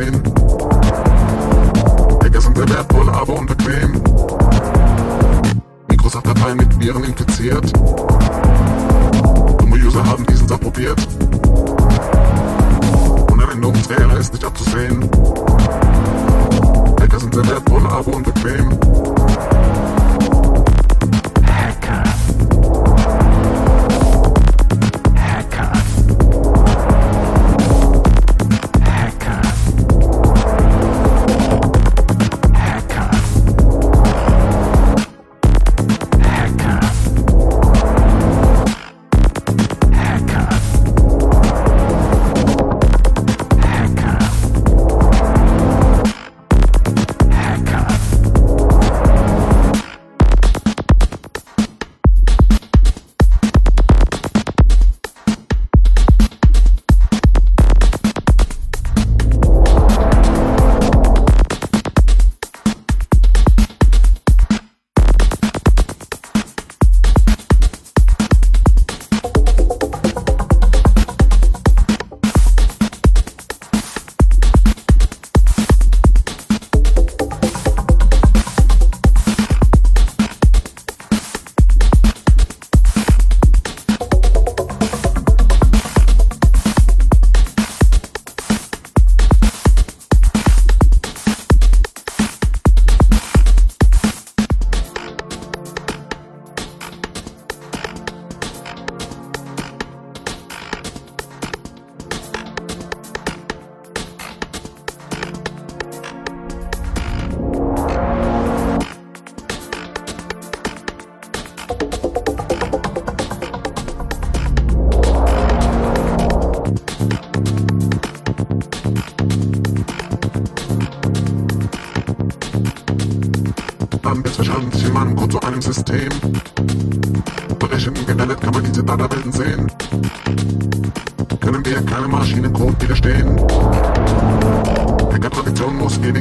abzusehen. Hacker sind sehr wertvoll, aber unbequem. Microsoft-Dateien mit Viren infiziert. Dumme User haben diesen Satz probiert. Und Ära ist nicht abzusehen. Hacker sind sehr wertvoll, aber unbequem.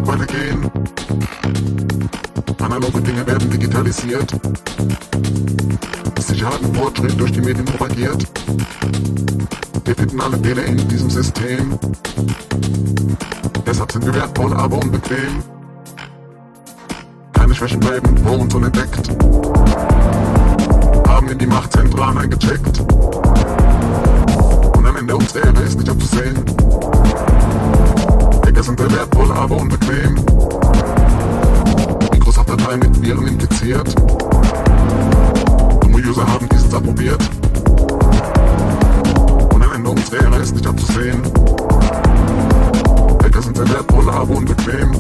Weitergehen. Analoge Dinge werden digitalisiert. Sicherheit und Fortschritt durch die Medien propagiert. Wir finden alle Fehler in diesem System. Deshalb sind wir wertvoll, aber unbequem. Keine Schwächen bleiben vor uns unentdeckt. Haben in die Machtzentralen eingecheckt. Und am Ende unserer Ära ist nicht abzusehen. Hacker sind sehr wertvoll, aber unbequem. Microsoft-Dateien mit Viren infiziert. Dumme User haben diesen Satz probiert. Und am Ende unserer Ära ist nicht abzusehen. Hacker sind sehr wertvoll, aber unbequem.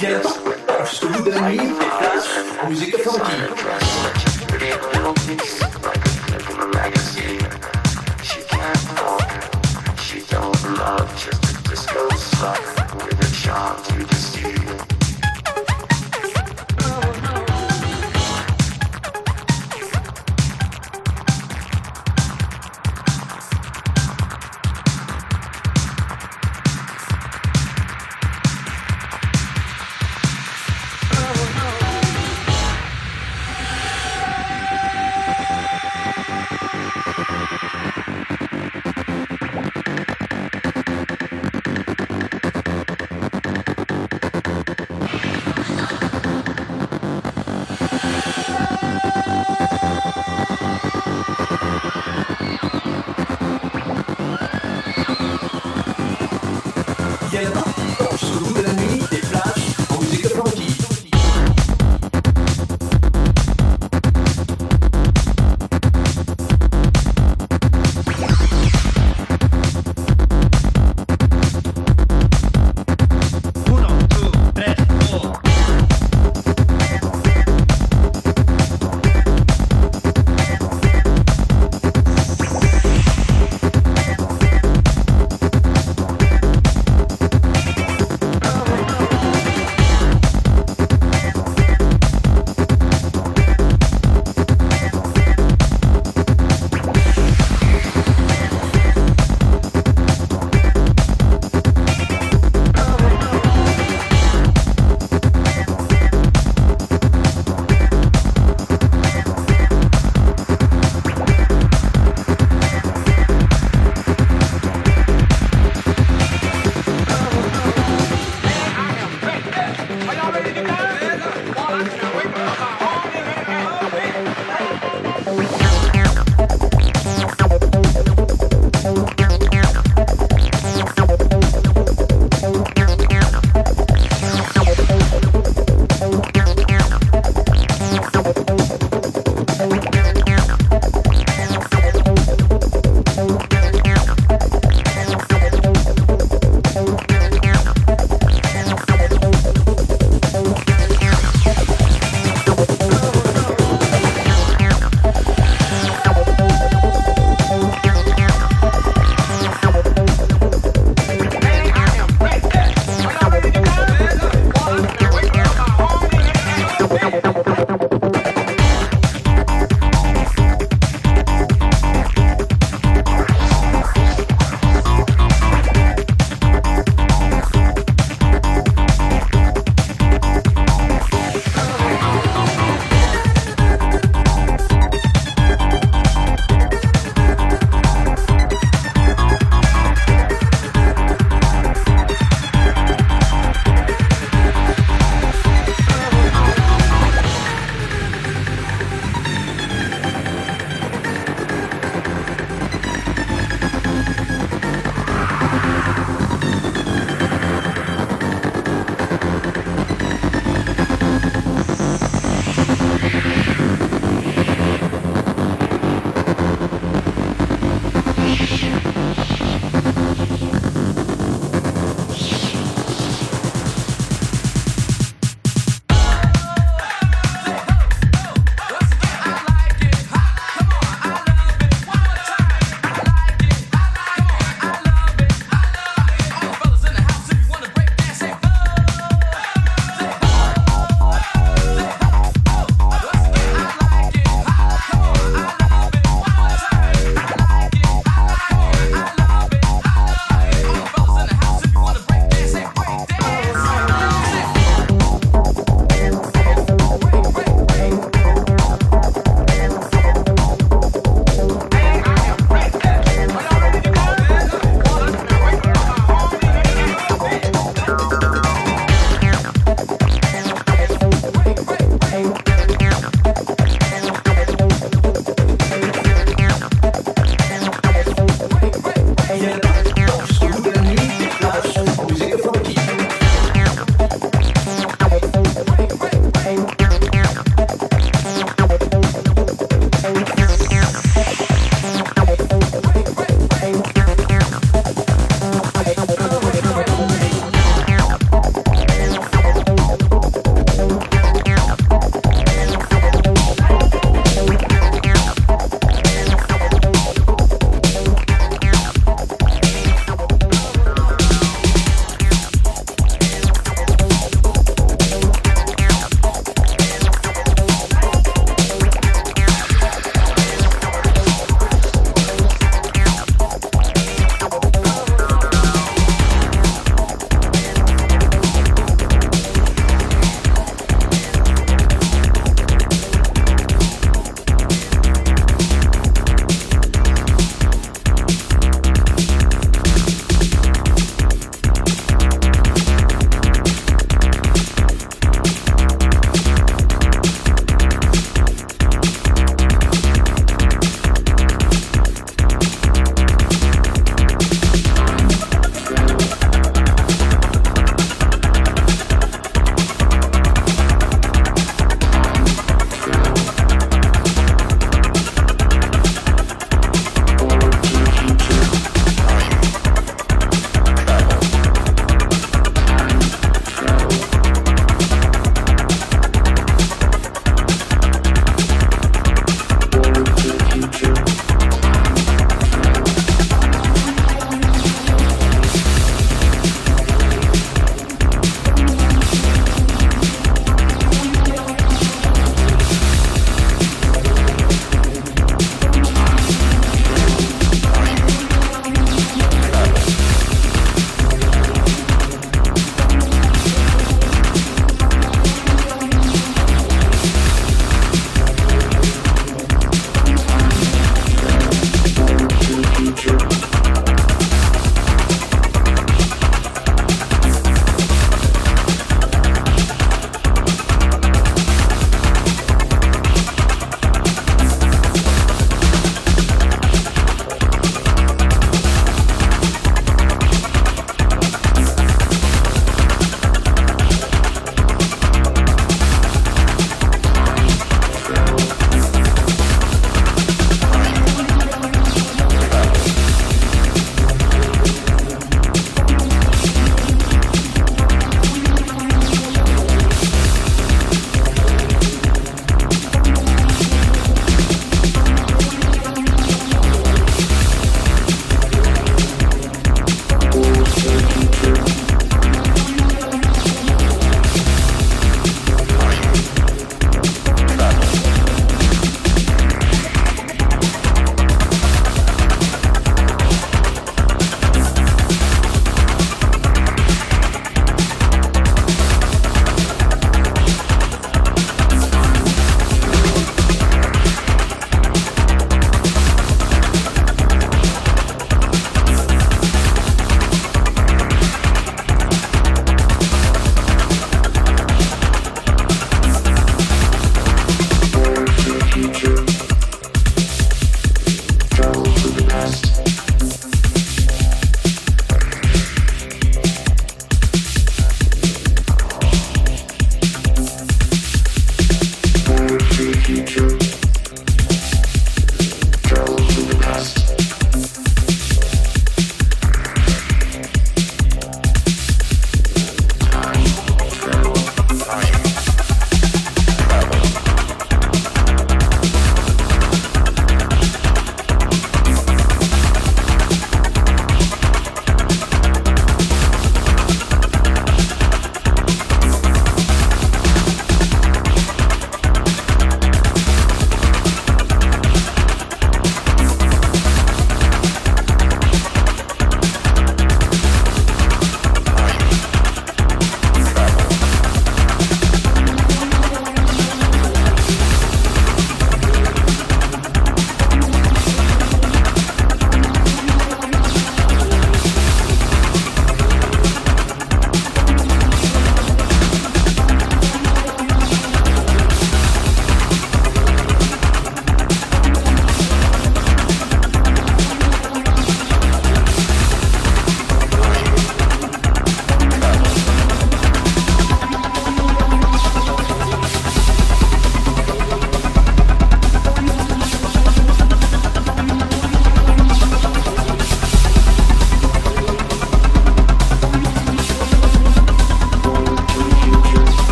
Yes, afsluiten niet. Muziek funky. She can't walk, she don't love, just a disco song.